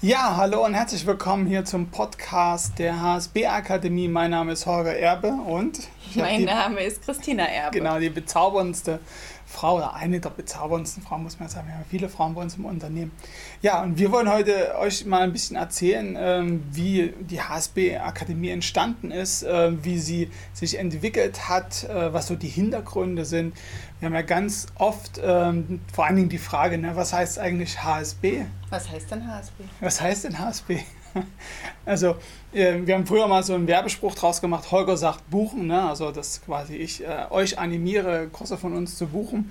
Ja, hallo und herzlich willkommen hier zum Podcast der HSB Akademie. Mein Name ist Holger Erbe und mein Name ist Christina Erbe. Genau, die bezauberndste Frau oder eine der bezauberndsten Frauen, muss man sagen. Wir haben viele Frauen bei uns im Unternehmen. Ja, und wir wollen heute euch mal ein bisschen erzählen, ähm, wie die HSB Akademie entstanden ist, äh, wie sie sich entwickelt hat, äh, was so die Hintergründe sind. Wir haben ja ganz oft ähm, vor allen Dingen die Frage, ne, was heißt eigentlich HSB? Was heißt denn HSB? Was heißt denn HSB? Also, äh, wir haben früher mal so einen Werbespruch draus gemacht, Holger sagt buchen, ne? also dass quasi ich äh, euch animiere, Kurse von uns zu buchen.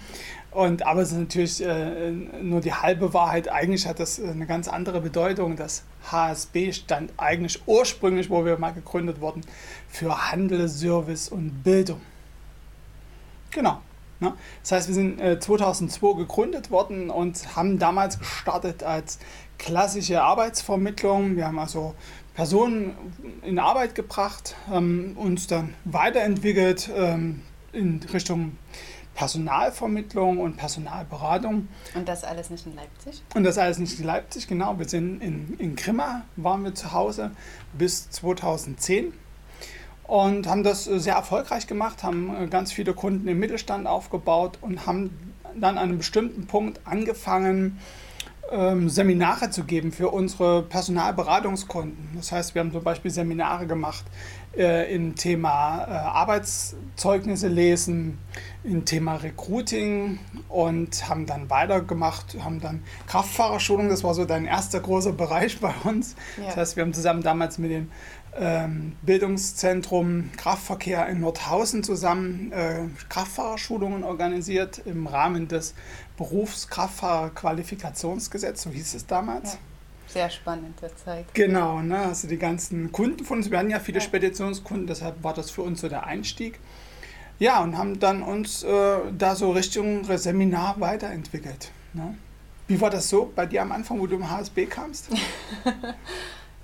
Und, aber es ist natürlich äh, nur die halbe Wahrheit. Eigentlich hat das eine ganz andere Bedeutung. Das HSB stand eigentlich ursprünglich, wo wir mal gegründet wurden, für Handel, Service und Bildung. Genau. Ne? Das heißt, wir sind 2002 äh, gegründet worden und haben damals gestartet als klassische Arbeitsvermittlung. Wir haben also Personen in Arbeit gebracht, ähm, uns dann weiterentwickelt ähm, in Richtung Personalvermittlung und Personalberatung. Und das alles nicht in Leipzig? Und das alles nicht in Leipzig, genau. Wir sind in, in Grimma, waren wir zu Hause bis 2010 und haben das sehr erfolgreich gemacht, haben äh, ganz viele Kunden im Mittelstand aufgebaut und haben dann an einem bestimmten Punkt angefangen, ähm, Seminare zu geben für unsere Personalberatungskunden. Das heißt, wir haben zum Beispiel Seminare gemacht äh, im Thema äh, Arbeitszeugnisse lesen, im Thema Recruiting und haben dann weitergemacht, haben dann Kraftfahrerschulung, das war so dein erster großer Bereich bei uns. Ja. Das heißt, wir haben zusammen damals mit ähm, Bildungszentrum Kraftverkehr in Nordhausen zusammen äh, Kraftfahrerschulungen organisiert im Rahmen des Berufskraftfahrerqualifikationsgesetzes, so hieß es damals. Ja. Sehr spannende Zeit. Genau, ne? also die ganzen Kunden von uns, wir hatten ja viele ja. Speditionskunden, deshalb war das für uns so der Einstieg. Ja, und haben dann uns äh, da so Richtung Seminar weiterentwickelt. Ne? Wie war das so bei dir am Anfang, wo du im HSB kamst?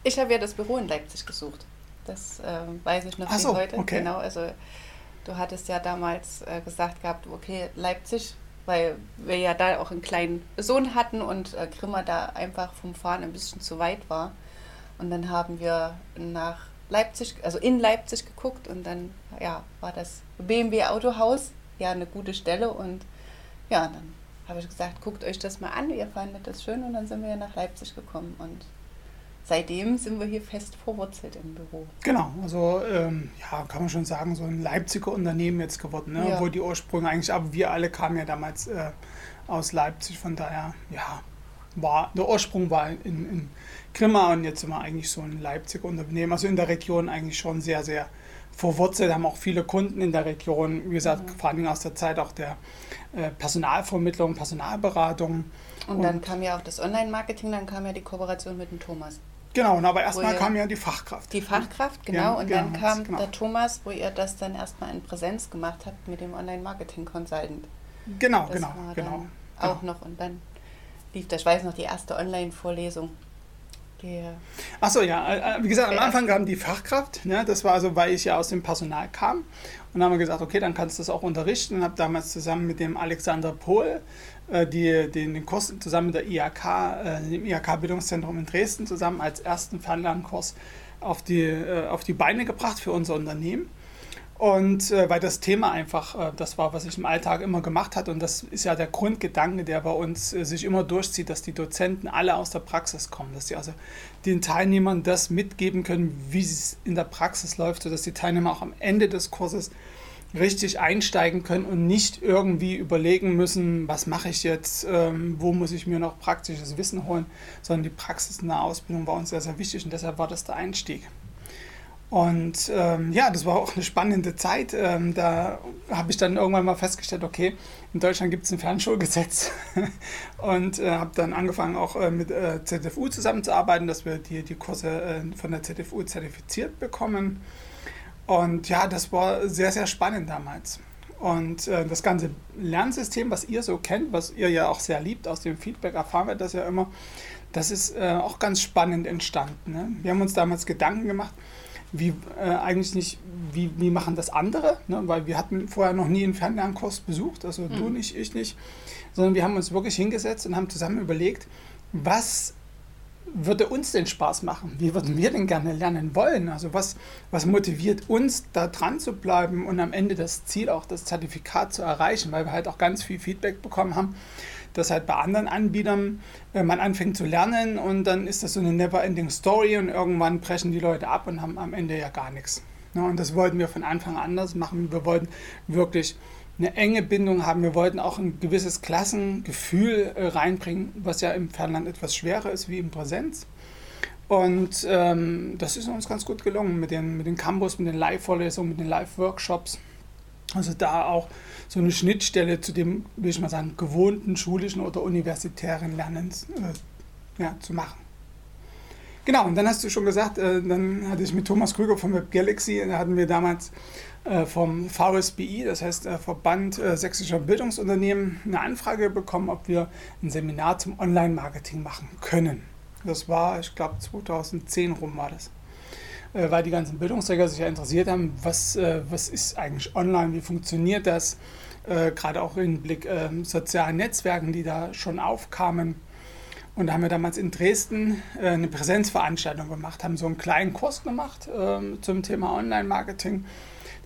Ich habe ja das Büro in Leipzig gesucht. Das äh, weiß ich noch Ach so, heute. Okay. Genau, also du hattest ja damals äh, gesagt gehabt, okay, Leipzig, weil wir ja da auch einen kleinen Sohn hatten und äh, Grimma da einfach vom Fahren ein bisschen zu weit war. Und dann haben wir nach Leipzig, also in Leipzig geguckt und dann ja, war das BMW Autohaus ja eine gute Stelle und ja, dann habe ich gesagt, guckt euch das mal an, ihr fandet das schön und dann sind wir nach Leipzig gekommen und seitdem sind wir hier fest verwurzelt im Büro. Genau, also ähm, ja, kann man schon sagen, so ein Leipziger Unternehmen jetzt geworden, ne? Ja. obwohl die Ursprünge eigentlich, aber wir alle kamen ja damals äh, aus Leipzig, von daher, ja, war, der Ursprung war in, in Grimma und jetzt sind wir eigentlich so ein Leipziger Unternehmen, also in der Region eigentlich schon sehr, sehr verwurzelt, haben auch viele Kunden in der Region, wie gesagt, mhm. vor allem aus der Zeit auch der äh, Personalvermittlung, Personalberatung. Und, und dann kam ja auch das Online-Marketing, dann kam ja die Kooperation mit dem Thomas. Genau, aber erstmal kam ja die Fachkraft. Die Fachkraft, genau. Ja, und dann kam genau. der Thomas, wo ihr das dann erstmal in Präsenz gemacht habt mit dem Online-Marketing-Consultant. Genau, das genau, genau. Auch genau. noch und dann lief das, ich weiß noch, die erste Online-Vorlesung. Achso, ja, äh, äh, wie gesagt, am Anfang kam die Fachkraft, ne? das war also, weil ich ja aus dem Personal kam. Und dann haben wir gesagt, okay, dann kannst du das auch unterrichten und habe damals zusammen mit dem Alexander Pohl äh, die, den, den Kurs zusammen mit der IHK, äh, dem IHK-Bildungszentrum in Dresden, zusammen als ersten Fernlernkurs auf die, äh, auf die Beine gebracht für unser Unternehmen. Und äh, weil das Thema einfach, äh, das war, was ich im Alltag immer gemacht hat. Und das ist ja der Grundgedanke, der bei uns äh, sich immer durchzieht, dass die Dozenten alle aus der Praxis kommen, dass sie also den Teilnehmern das mitgeben können, wie es in der Praxis läuft, sodass die Teilnehmer auch am Ende des Kurses richtig einsteigen können und nicht irgendwie überlegen müssen, was mache ich jetzt, ähm, wo muss ich mir noch praktisches Wissen holen, sondern die Praxis in der Ausbildung war uns sehr, sehr wichtig. Und deshalb war das der Einstieg. Und ähm, ja, das war auch eine spannende Zeit. Ähm, da habe ich dann irgendwann mal festgestellt, okay, in Deutschland gibt es ein Fernschulgesetz und äh, habe dann angefangen auch äh, mit äh, ZFU zusammenzuarbeiten, dass wir die, die Kurse äh, von der ZFU zertifiziert bekommen. Und ja, das war sehr, sehr spannend damals. Und äh, das ganze Lernsystem, was ihr so kennt, was ihr ja auch sehr liebt, aus dem Feedback erfahren wir das ja immer, das ist äh, auch ganz spannend entstanden. Ne? Wir haben uns damals Gedanken gemacht, wie äh, eigentlich nicht, wie, wie machen das andere, ne? weil wir hatten vorher noch nie einen Fernlernkurs besucht, also mhm. du nicht, ich nicht, sondern wir haben uns wirklich hingesetzt und haben zusammen überlegt, was würde uns denn Spaß machen? Wie würden wir denn gerne lernen wollen? Also was, was motiviert uns, da dran zu bleiben und am Ende das Ziel, auch das Zertifikat zu erreichen, weil wir halt auch ganz viel Feedback bekommen haben, dass halt bei anderen Anbietern äh, man anfängt zu lernen und dann ist das so eine never-ending Story und irgendwann brechen die Leute ab und haben am Ende ja gar nichts. Ja, und das wollten wir von Anfang an anders machen. Wir wollten wirklich eine enge Bindung haben. Wir wollten auch ein gewisses Klassengefühl äh, reinbringen, was ja im Fernland etwas schwerer ist wie in Präsenz. Und ähm, das ist uns ganz gut gelungen mit den, mit den Campus, mit den Live-Vorlesungen, mit den Live-Workshops. Also da auch so eine Schnittstelle zu dem, will ich mal sagen, gewohnten schulischen oder universitären Lernens äh, ja, zu machen. Genau, und dann hast du schon gesagt, äh, dann hatte ich mit Thomas Krüger von Web Galaxy, da hatten wir damals äh, vom VSBI, das heißt äh, Verband äh, Sächsischer Bildungsunternehmen, eine Anfrage bekommen, ob wir ein Seminar zum Online-Marketing machen können. Das war, ich glaube, 2010 rum war das. Äh, weil die ganzen Bildungsträger sich ja interessiert haben, was, äh, was ist eigentlich online, wie funktioniert das, äh, gerade auch im Blick ähm, sozialen Netzwerken, die da schon aufkamen. Und da haben wir damals in Dresden äh, eine Präsenzveranstaltung gemacht, haben so einen kleinen Kurs gemacht ähm, zum Thema Online-Marketing,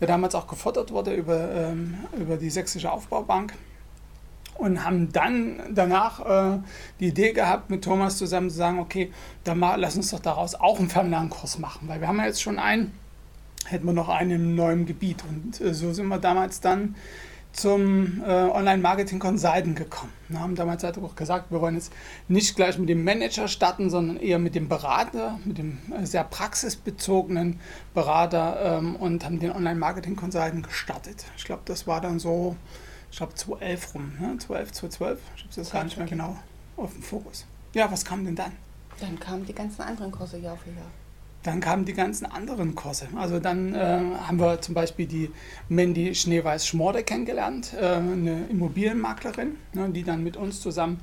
der damals auch gefordert wurde über, ähm, über die Sächsische Aufbaubank. Und haben dann danach äh, die Idee gehabt, mit Thomas zusammen zu sagen, okay, dann mal, lass uns doch daraus auch einen Fernlernkurs machen, weil wir haben ja jetzt schon einen, hätten wir noch einen im neuen Gebiet. Und äh, so sind wir damals dann zum äh, Online-Marketing Consultant gekommen. Wir haben damals halt auch gesagt, wir wollen jetzt nicht gleich mit dem Manager starten, sondern eher mit dem Berater, mit dem äh, sehr praxisbezogenen Berater ähm, und haben den Online-Marketing Consultant gestartet. Ich glaube, das war dann so, ich glaube 2011 rum, ne? 2011, 2012, ich habe es jetzt gar nicht mehr genau auf dem Fokus. Ja, was kam denn dann? Dann kamen die ganzen anderen Kurse Jahr für Jahr. Dann kamen die ganzen anderen Kurse. Also dann äh, haben wir zum Beispiel die Mandy Schneeweiß-Schmorde kennengelernt, äh, eine Immobilienmaklerin, ne, die dann mit uns zusammen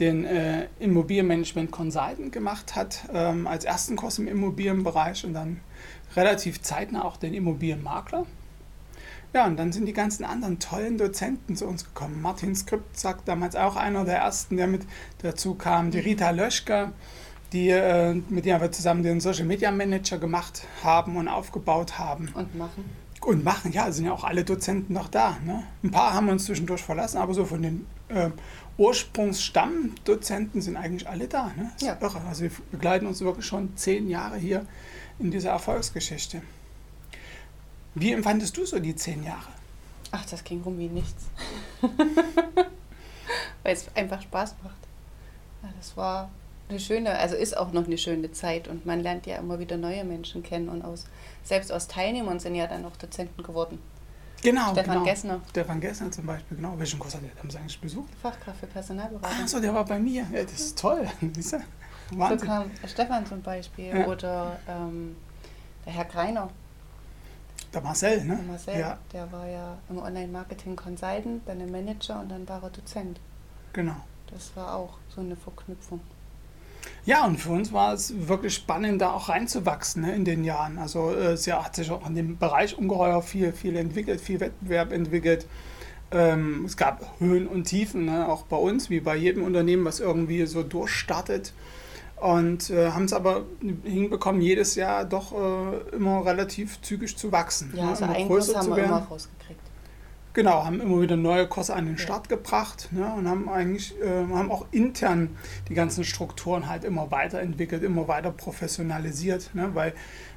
den äh, Immobilienmanagement Consultant gemacht hat, ähm, als ersten Kurs im Immobilienbereich und dann relativ zeitnah auch den Immobilienmakler. Ja, und dann sind die ganzen anderen tollen Dozenten zu uns gekommen. Martin Skript sagt damals auch einer der ersten, der mit dazu kam. Die Rita Löschke, die, äh, mit der wir zusammen den Social Media Manager gemacht haben und aufgebaut haben. Und machen. Und machen, ja, sind ja auch alle Dozenten noch da. Ne? Ein paar haben uns zwischendurch verlassen, aber so von den äh, Ursprungsstammdozenten sind eigentlich alle da. Ne? Das ja. irre. Also wir begleiten uns wirklich schon zehn Jahre hier in dieser Erfolgsgeschichte. Wie empfandest du so die zehn Jahre? Ach, das ging rum wie nichts. Weil es einfach Spaß macht. Ja, das war eine schöne, also ist auch noch eine schöne Zeit und man lernt ja immer wieder neue Menschen kennen und aus, selbst aus Teilnehmern sind ja dann auch Dozenten geworden. Genau, Stefan genau. Gessner. Stefan Gessner zum Beispiel, genau. Welchen Kurs hat er damals eigentlich besucht? Fachkraft für Personalberatung. Achso, der war bei mir. Ja, das ist toll. Wahnsinn. So kam Stefan zum Beispiel ja. oder ähm, der Herr Greiner. Der Marcel, ne? Der Marcel, ja. der war ja im Online-Marketing Consultant, dann im Manager und dann war er Dozent. Genau. Das war auch so eine Verknüpfung. Ja, und für uns war es wirklich spannend, da auch reinzuwachsen ne, in den Jahren. Also äh, es ja, hat sich auch in dem Bereich ungeheuer viel, viel entwickelt, viel Wettbewerb entwickelt. Ähm, es gab Höhen und Tiefen, ne, auch bei uns, wie bei jedem Unternehmen, was irgendwie so durchstartet. Und äh, haben es aber hinbekommen, jedes Jahr doch äh, immer relativ zügig zu wachsen. Ja, ne, also einen Kurs haben wir immer rausgekriegt. Genau, haben immer wieder neue Kurse an den Start ja. gebracht ne, und haben eigentlich äh, haben auch intern die ganzen Strukturen halt immer weiterentwickelt, immer weiter professionalisiert, ne, weil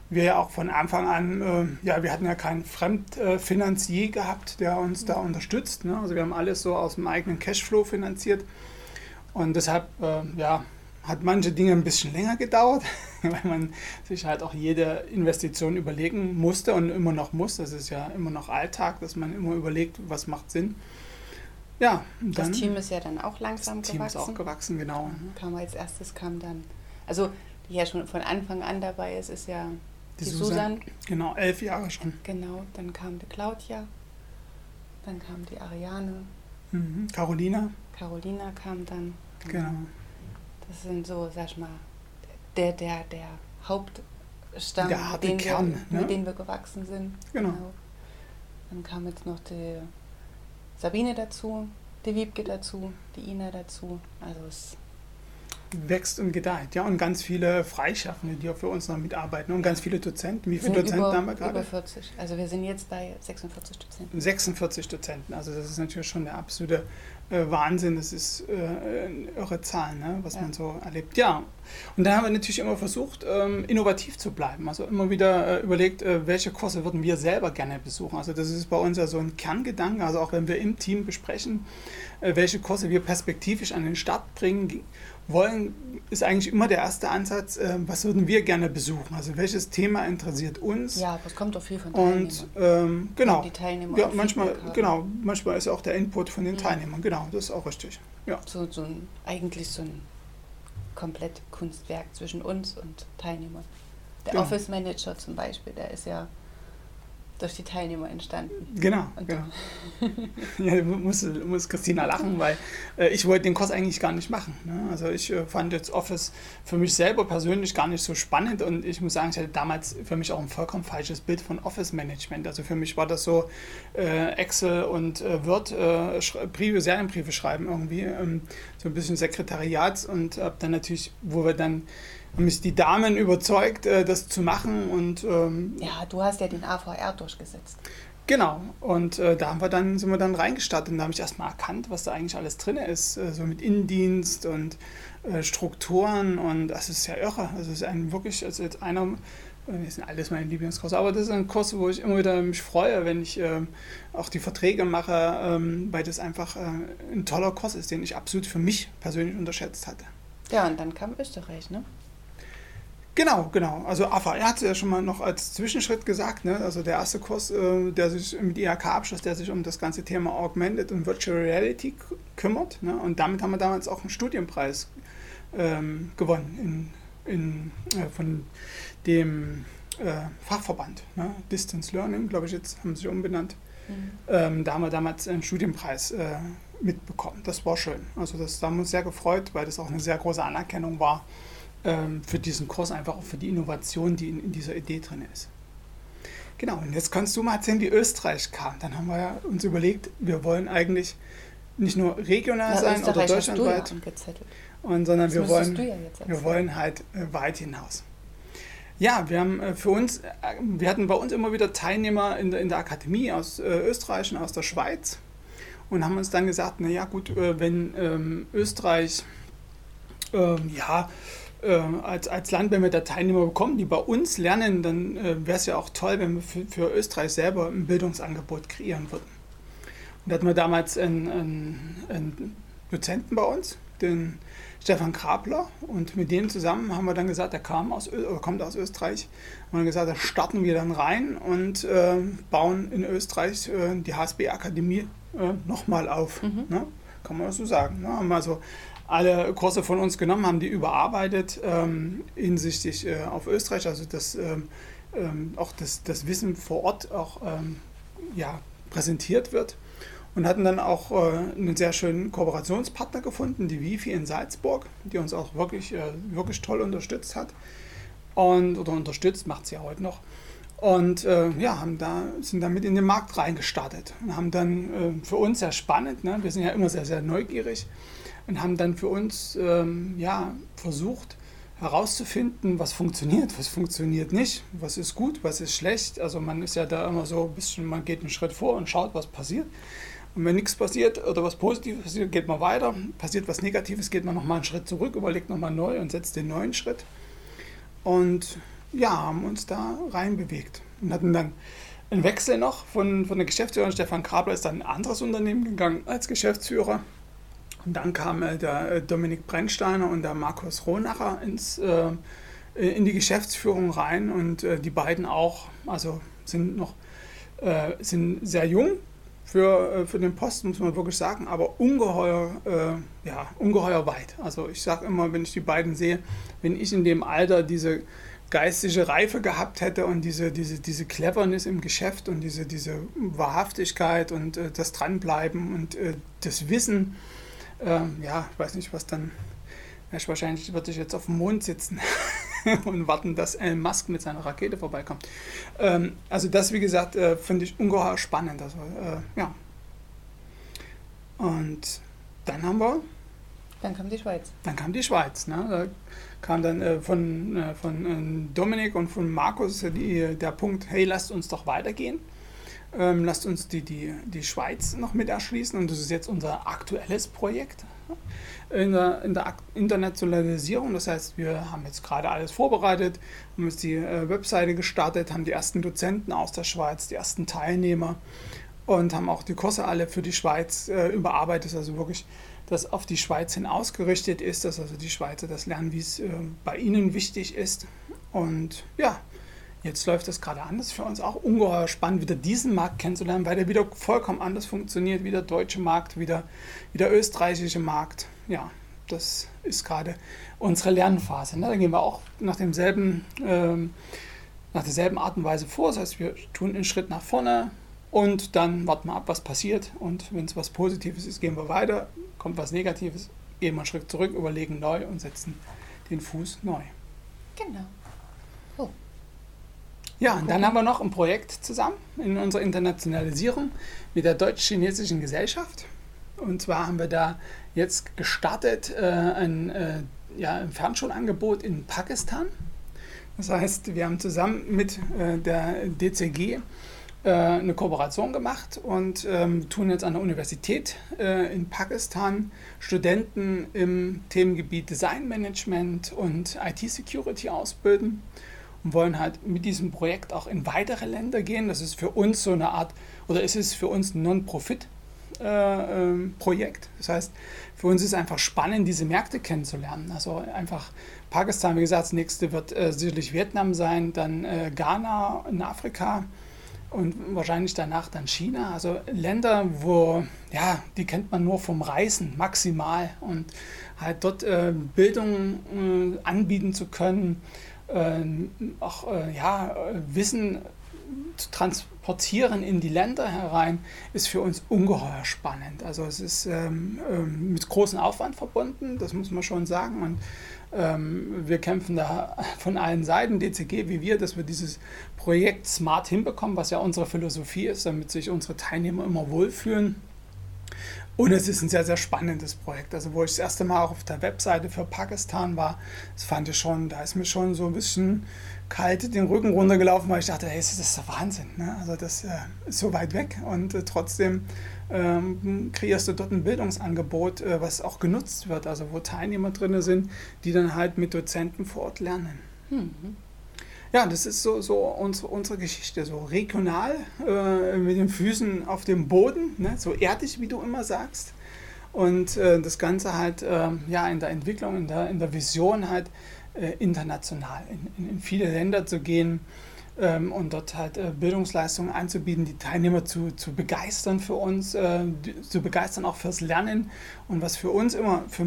wir ja auch von Anfang an, äh, ja, wir hatten ja keinen Fremdfinanzier gehabt, der uns da unterstützt. Ne, also wir haben alles so aus dem eigenen Cashflow finanziert und deshalb, äh, ja, hat manche Dinge ein bisschen länger gedauert, weil man sich halt auch jede Investition überlegen musste und immer noch muss. Das ist ja immer noch Alltag, dass man immer überlegt, was macht Sinn. Ja, das Team ist ja dann auch langsam das gewachsen. Team ist auch gewachsen, genau. Mhm. Kam als erstes kam dann, also die ja schon von Anfang an dabei ist, ist ja die, die Susan. Susan. Genau, elf Jahre schon. Genau, dann kam die Claudia, dann kam die Ariane. Mhm. Carolina. Carolina kam dann. Genau. genau. Das sind so, sag ich mal, der, der, der Hauptstamm, der mit, dem Kern, wir, ne? mit dem wir gewachsen sind. Genau. genau. Dann kam jetzt noch die Sabine dazu, die Wiebke dazu, die Ina dazu. Also es wächst und gedeiht. Ja, und ganz viele Freischaffende, die auch für uns noch mitarbeiten und ganz viele Dozenten. Wie viele Dozenten über, haben wir gerade? Über 40. Also wir sind jetzt bei 46 Dozenten. 46 Dozenten. Also das ist natürlich schon der absolute Wahnsinn. Das ist äh, irre Zahl, ne? was ja. man so erlebt. Ja, und da haben wir natürlich immer versucht, ähm, innovativ zu bleiben. Also immer wieder äh, überlegt, äh, welche Kurse würden wir selber gerne besuchen. Also das ist bei uns ja so ein Kerngedanke. Also auch wenn wir im Team besprechen, äh, welche Kurse wir perspektivisch an den Start bringen wollen, ist eigentlich immer der erste Ansatz, äh, was würden wir gerne besuchen? Also welches Thema interessiert uns? Ja, das kommt auch viel von Teilnehmern. Und ähm, genau. Die Teilnehmer ja, manchmal, genau, manchmal ist auch der Input von den mhm. Teilnehmern, genau, das ist auch richtig. Ja. So, so ein, eigentlich so ein komplett Kunstwerk zwischen uns und Teilnehmern. Der genau. Office Manager zum Beispiel, der ist ja durch die Teilnehmer entstanden. Genau, genau. ja, muss, muss Christina lachen, weil äh, ich wollte den Kurs eigentlich gar nicht machen. Ne? Also ich äh, fand jetzt Office für mich selber persönlich gar nicht so spannend und ich muss sagen, ich hatte damals für mich auch ein vollkommen falsches Bild von Office Management. Also für mich war das so äh, Excel und äh, Word, äh, Briefe, Serienbriefe schreiben irgendwie, ähm, so ein bisschen Sekretariat und habe dann natürlich, wo wir dann haben mich die Damen überzeugt, äh, das zu machen. Und, ähm, ja, du hast ja den AVR durchgesetzt. Genau, und äh, da haben wir dann, sind wir dann reingestartet und da habe ich erstmal erkannt, was da eigentlich alles drin ist, äh, so mit Innendienst und äh, Strukturen und das ist ja irre. Also es ist ein wirklich, also jetzt einer, äh, das sind alles meine Lieblingskurse, aber das ist ein Kurs, wo ich immer wieder mich freue, wenn ich äh, auch die Verträge mache, ähm, weil das einfach äh, ein toller Kurs ist, den ich absolut für mich persönlich unterschätzt hatte. Ja, und dann kam Österreich, ne? Genau, genau. Also AFA, er hat es ja schon mal noch als Zwischenschritt gesagt, ne? also der erste Kurs, äh, der sich mit IHK-Abschluss, der sich um das ganze Thema Augmented und Virtual Reality kümmert. Ne? Und damit haben wir damals auch einen Studienpreis ähm, gewonnen in, in, äh, von dem äh, Fachverband. Ne? Distance Learning, glaube ich, jetzt haben sie sich umbenannt. Mhm. Ähm, da haben wir damals einen Studienpreis äh, mitbekommen. Das war schön. Also das da haben wir uns sehr gefreut, weil das auch eine sehr große Anerkennung war ähm, für diesen Kurs, einfach auch für die Innovation, die in, in, dieser Idee drin ist. Genau, und jetzt kannst du mal erzählen, wie Österreich kam. Dann haben wir uns überlegt, wir wollen eigentlich nicht nur regional ja, sein oder deutschlandweit, und, sondern wir wollen, ja wir wollen halt äh, weit hinaus. Ja, wir haben äh, für uns, äh, wir hatten bei uns immer wieder Teilnehmer in der, in der Akademie aus Österreich und aus der Schweiz und haben uns dann gesagt, naja gut, wenn ähm, Österreich ähm, ja als, als Land, wenn wir da Teilnehmer bekommen, die bei uns lernen, dann äh, wäre es ja auch toll, wenn wir für, für, Österreich selber ein Bildungsangebot kreieren würden. Und da hatten wir damals einen, einen, einen Dozenten bei uns, den Stefan Krabler, und mit dem zusammen haben wir dann gesagt, er kam aus, oder kommt aus Österreich, und haben gesagt, da starten wir dann rein und äh, bauen in Österreich äh, die HSB-Akademie äh, nochmal auf. Mhm. Ne? Kann man das so sagen. Ne? Haben also alle Kurse von uns genommen, haben die überarbeitet ähm, hinsichtlich äh, auf Österreich, also das, ähm, ähm, auch das, das Wissen vor Ort auch ähm, ja, präsentiert wird und hatten dann auch äh, einen sehr schönen Kooperationspartner gefunden, die Wifi in Salzburg, die uns auch wirklich, äh, wirklich toll unterstützt hat und oder unterstützt, macht sie ja heute noch. Und äh, ja, haben da, sind damit in den Markt reingestartet und haben dann äh, für uns sehr spannend, ne? wir sind ja immer sehr, sehr neugierig, und haben dann für uns ähm, ja, versucht herauszufinden, was funktioniert, was funktioniert nicht, was ist gut, was ist schlecht. Also man ist ja da immer so ein bisschen, man geht einen Schritt vor und schaut, was passiert. Und wenn nichts passiert oder was Positives passiert, geht man weiter. Passiert was Negatives, geht man nochmal einen Schritt zurück, überlegt nochmal neu und setzt den neuen Schritt. Und ja, haben uns da reinbewegt und hatten dann einen Wechsel noch von, von der Geschäftsführerin. Stefan Krabler ist dann in ein anderes Unternehmen gegangen als Geschäftsführer. Und dann kam äh, der äh, Dominik Brennsteiner und der Markus Rohnacher ins, äh, in die Geschäftsführung rein und äh, die beiden auch, also sind noch äh, sind sehr jung für, für den Posten, muss man wirklich sagen, aber ungeheuer, ja, ungeheuer weit. Also ich sage immer, wenn ich die beiden sehe, wenn ich in dem Alter diese geistige Reife gehabt hätte und diese, diese, diese Cleverness im Geschäft und diese, diese Wahrhaftigkeit und das Dranbleiben und das Wissen, ähm, ja, ich weiß nicht, was dann. Wahrscheinlich würde ich jetzt auf dem Mond sitzen und warten, dass Elon Musk mit seiner Rakete vorbeikommt. Ähm, also das, wie gesagt, äh, finde ich ungeheuer spannend. Also, äh, ja. Und dann haben wir Dann kam die Schweiz. Dann kam die Schweiz. Ne? Da kam dann äh, von, äh, von äh, Dominik und von Markus die, der Punkt, hey, lasst uns doch weitergehen. Ähm, lasst uns die, die, die Schweiz noch mit erschließen und das ist jetzt unser aktuelles Projekt in der, in der Internationalisierung. Das heißt, wir haben jetzt gerade alles vorbereitet, haben jetzt die äh, Webseite gestartet, haben die ersten Dozenten aus der Schweiz, die ersten Teilnehmer und haben auch die Kurse alle für die Schweiz äh, überarbeitet, also wirklich das auf die Schweiz hin ausgerichtet ist, dass also die Schweizer das lernen, wie es äh, bei ihnen wichtig ist. Und ja, Jetzt läuft das gerade anders für uns auch ungeheuer spannend, wieder diesen Markt kennenzulernen, weil der wieder vollkommen anders funktioniert, wie der deutsche Markt, wie der, wie der österreichische Markt. Ja, das ist gerade unsere Lernphase. Ne? Da gehen wir auch nach demselben, ähm, nach derselben Art und Weise vor. Das heißt, wir tun einen Schritt nach vorne und dann warten wir ab, was passiert. Und wenn es was Positives ist, gehen wir weiter. Kommt was Negatives, gehen wir einen Schritt zurück, überlegen neu und setzen den Fuß neu. Genau. Ja, und dann haben wir noch ein Projekt zusammen in unserer Internationalisierung mit der Deutsch-Chinesischen Gesellschaft. Und zwar haben wir da jetzt gestartet äh, ein, äh, ja, ein Fernschulangebot in Pakistan. Das heißt, wir haben zusammen mit äh, der DCG äh, eine Kooperation gemacht und ähm, tun jetzt an der Universität äh, in Pakistan Studenten im Themengebiet Designmanagement und IT-Security ausbilden und wollen halt mit diesem Projekt auch in weitere Länder gehen. Das ist für uns so eine Art, oder ist es für uns ein Non-Profit-Projekt. Äh, das heißt, für uns ist einfach spannend, diese Märkte kennenzulernen. Also einfach Pakistan, wie gesagt, das nächste wird äh, sicherlich Vietnam sein, dann äh, Ghana in Afrika und wahrscheinlich danach dann China. Also Länder, wo, ja, die kennt man nur vom Reisen maximal und halt dort äh, Bildung äh, anbieten zu können ähm, auch äh, ja, Wissen zu transportieren in die Länder herein, ist für uns ungeheuer spannend. Also es ist ähm, ähm, mit großem Aufwand verbunden, das muss man schon sagen. Und ähm, wir kämpfen da von allen Seiten, DCG wie wir, dass wir dieses Projekt smart hinbekommen, was ja unsere Philosophie ist, damit sich unsere Teilnehmer immer wohlfühlen. Und es ist ein sehr, sehr spannendes Projekt. Also, wo ich das erste Mal auch auf der Webseite für Pakistan war, das fand ich schon, da ist mir schon so ein bisschen kalt den Rücken runtergelaufen, weil ich dachte, hey, das ist der Wahnsinn. Ne? Also, das äh, ist so weit weg und äh, trotzdem ähm, kreierst du dort ein Bildungsangebot, äh, was auch genutzt wird, also wo Teilnehmer drin sind, die dann halt mit Dozenten vor Ort lernen. Mhm. Ja, das ist so, so unsere, unsere Geschichte, so regional, äh, mit den Füßen auf dem Boden, ne? so erdig, wie du immer sagst. Und äh, das Ganze halt äh, ja, in der Entwicklung, in der, in der Vision halt äh, international, in, in, in, viele Länder zu gehen ähm, und dort halt äh, Bildungsleistungen anzubieten, die Teilnehmer zu, zu begeistern für uns, äh, zu begeistern auch fürs Lernen. Und was für uns immer, für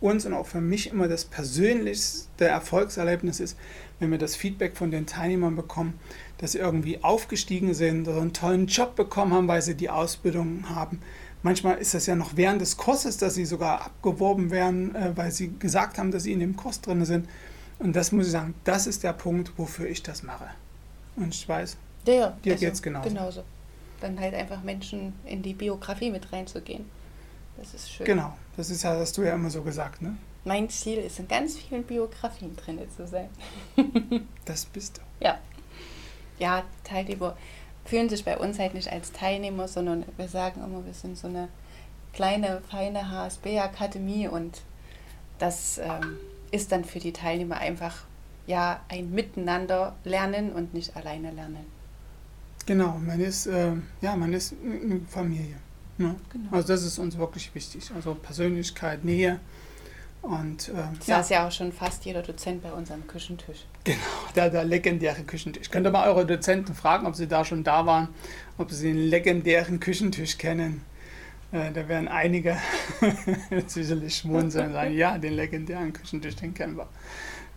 uns und auch für mich immer das persönlichste Erfolgserlebnis ist, wenn wir das Feedback von den Teilnehmern bekommen, dass sie irgendwie aufgestiegen sind oder einen tollen Job bekommen haben, weil sie die Ausbildung haben. Manchmal ist das ja noch während des Kurses, dass sie sogar abgeworben werden, äh, weil sie gesagt haben, dass sie in dem Kurs drin sind. Und das muss ich sagen, das ist der Punkt, wofür ich das mache. Und ich weiß, ja, ja, dir also, geht es genauso. genauso. Dann halt einfach Menschen in die Biografie mit reinzugehen. Das ist schön. Genau, das ist ja, hast du ja immer so gesagt, ne? Mein Ziel ist, in ganz vielen Biografien drin zu sein. das bist du. Ja. Ja, Teilnehmer fühlen sich bei uns halt nicht als Teilnehmer, sondern wir sagen immer, wir sind so eine kleine, feine HSB-Akademie und das ähm, ist dann für die Teilnehmer einfach ja ein Miteinander lernen und nicht alleine lernen. Genau, man ist, äh, ja, man ist eine Familie. Ne? Genau. Also das ist uns wirklich wichtig. Also Persönlichkeit, Nähe. Und, äh, ja. saß ja auch schon fast jeder Dozent bei uns am Küchentisch. Genau, der, der legendäre Küchentisch. Könnt ihr mal eure Dozenten fragen, ob sie da schon da waren, ob sie den legendären Küchentisch kennen. Äh, da werden einige sicherlich schmunzeln und sagen, ja, den legendären Küchentisch, den kennen wir.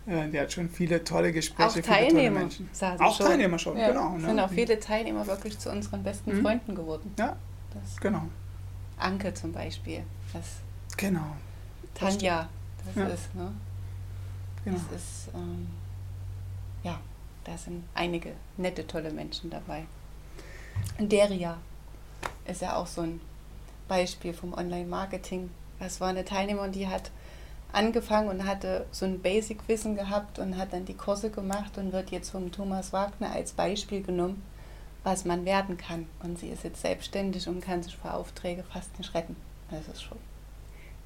Äh, der hat schon viele tolle Gespräche, auch Teilnehmer, Menschen. Auch schon. Teilnehmer schon, ja, genau. Ne? sind auch viele Teilnehmer wirklich zu unseren besten mhm. Freunden geworden. Ja, das genau. Anke zum Beispiel. Das genau. Tanja, das ja. ist, ne? Genau. Das ist, ähm, ja, da sind einige nette, tolle Menschen dabei. Deria ist ja auch so ein Beispiel vom Online-Marketing, Es war eine Teilnehmerin, die hat angefangen und hatte so ein Basic-Wissen gehabt und hat dann die Kurse gemacht und wird jetzt vom Thomas Wagner als Beispiel genommen, was man werden kann. Und sie ist jetzt selbstständig und kann sich vor Aufträge fast nicht retten. Das ist schon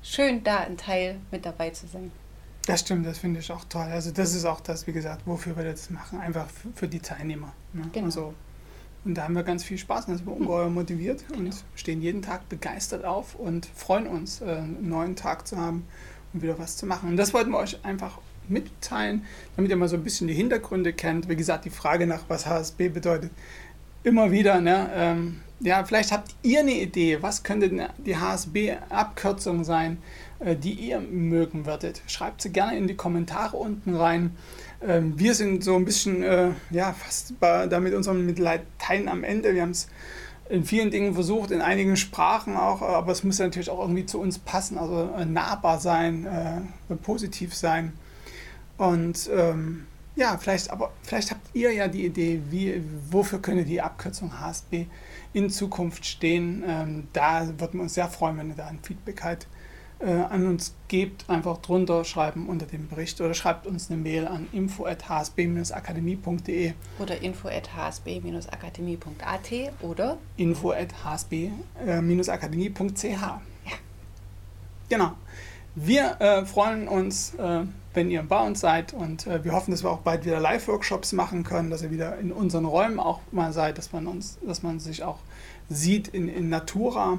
schön, da ein Teil mit dabei zu sein. Das stimmt, das finde ich auch toll. Also das ist auch das, wie gesagt, wofür wir das machen, einfach für die Teilnehmer. Ne? Genau. Also, und da haben wir ganz viel Spaß, da sind wir ungeheuer motiviert genau. und stehen jeden Tag begeistert auf und freuen uns, äh, einen neuen Tag zu haben und wieder was zu machen. Und das wollten wir euch einfach mitteilen, damit ihr mal so ein bisschen die Hintergründe kennt. Wie gesagt, die Frage nach, was HSB bedeutet, immer wieder. Ne? Ähm, ja, vielleicht habt ihr eine Idee, was könnte die HSB-Abkürzung sein, äh, die ihr mögen würdet. Schreibt sie gerne in die Kommentare unten rein. Ähm, wir sind so ein bisschen, äh, ja, fast bei, da mit unserem mit Latein am Ende. Wir haben es in vielen Dingen versucht, in einigen Sprachen auch, aber es muss natürlich auch irgendwie zu uns passen, also äh, nahbar sein, äh, positiv sein. Und ähm, ja, vielleicht, aber vielleicht habt ihr ja die Idee, wie, wofür könnte die Abkürzung HSB in Zukunft stehen. Ähm, da würden wir uns sehr freuen, wenn ihr da ein Feedback halt äh, an uns gebt. Einfach drunter schreiben unter dem Bericht oder schreibt uns eine Mail an info@hsb-akademie.de oder info@hsb-akademie.at oder info@hsb-akademie.ch. Ja. Genau. Wir äh, freuen uns, äh, wenn ihr bei uns seid und äh, wir hoffen, dass wir auch bald wieder Live-Workshops machen können, dass ihr wieder in unseren Räumen auch mal seid, dass man uns, dass man sich auch sieht in, in Natura.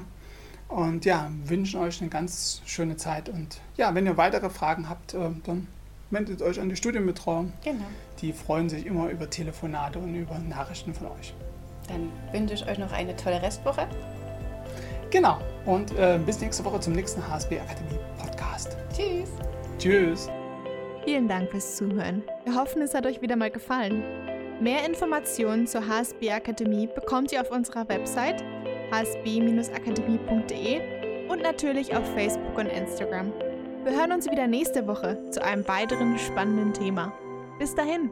Und ja, wünschen euch eine ganz schöne Zeit. Und ja, wenn ihr weitere Fragen habt, äh, dann wendet euch an die Studienbetreuung. Genau. Die freuen sich immer über Telefonate und über Nachrichten von euch. Dann wünsche ich euch noch eine tolle Restwoche. Genau. Und äh, bis nächste Woche zum nächsten HSB Akademie Podcast. Tschüss. Tschüss. Vielen Dank fürs Zuhören. Wir hoffen, es hat euch wieder mal gefallen. Mehr Informationen zur HSB Akademie bekommt ihr auf unserer Website hsb-akademie.de und natürlich auf Facebook und Instagram. Wir hören uns wieder nächste Woche zu einem weiteren spannenden Thema. Bis dahin!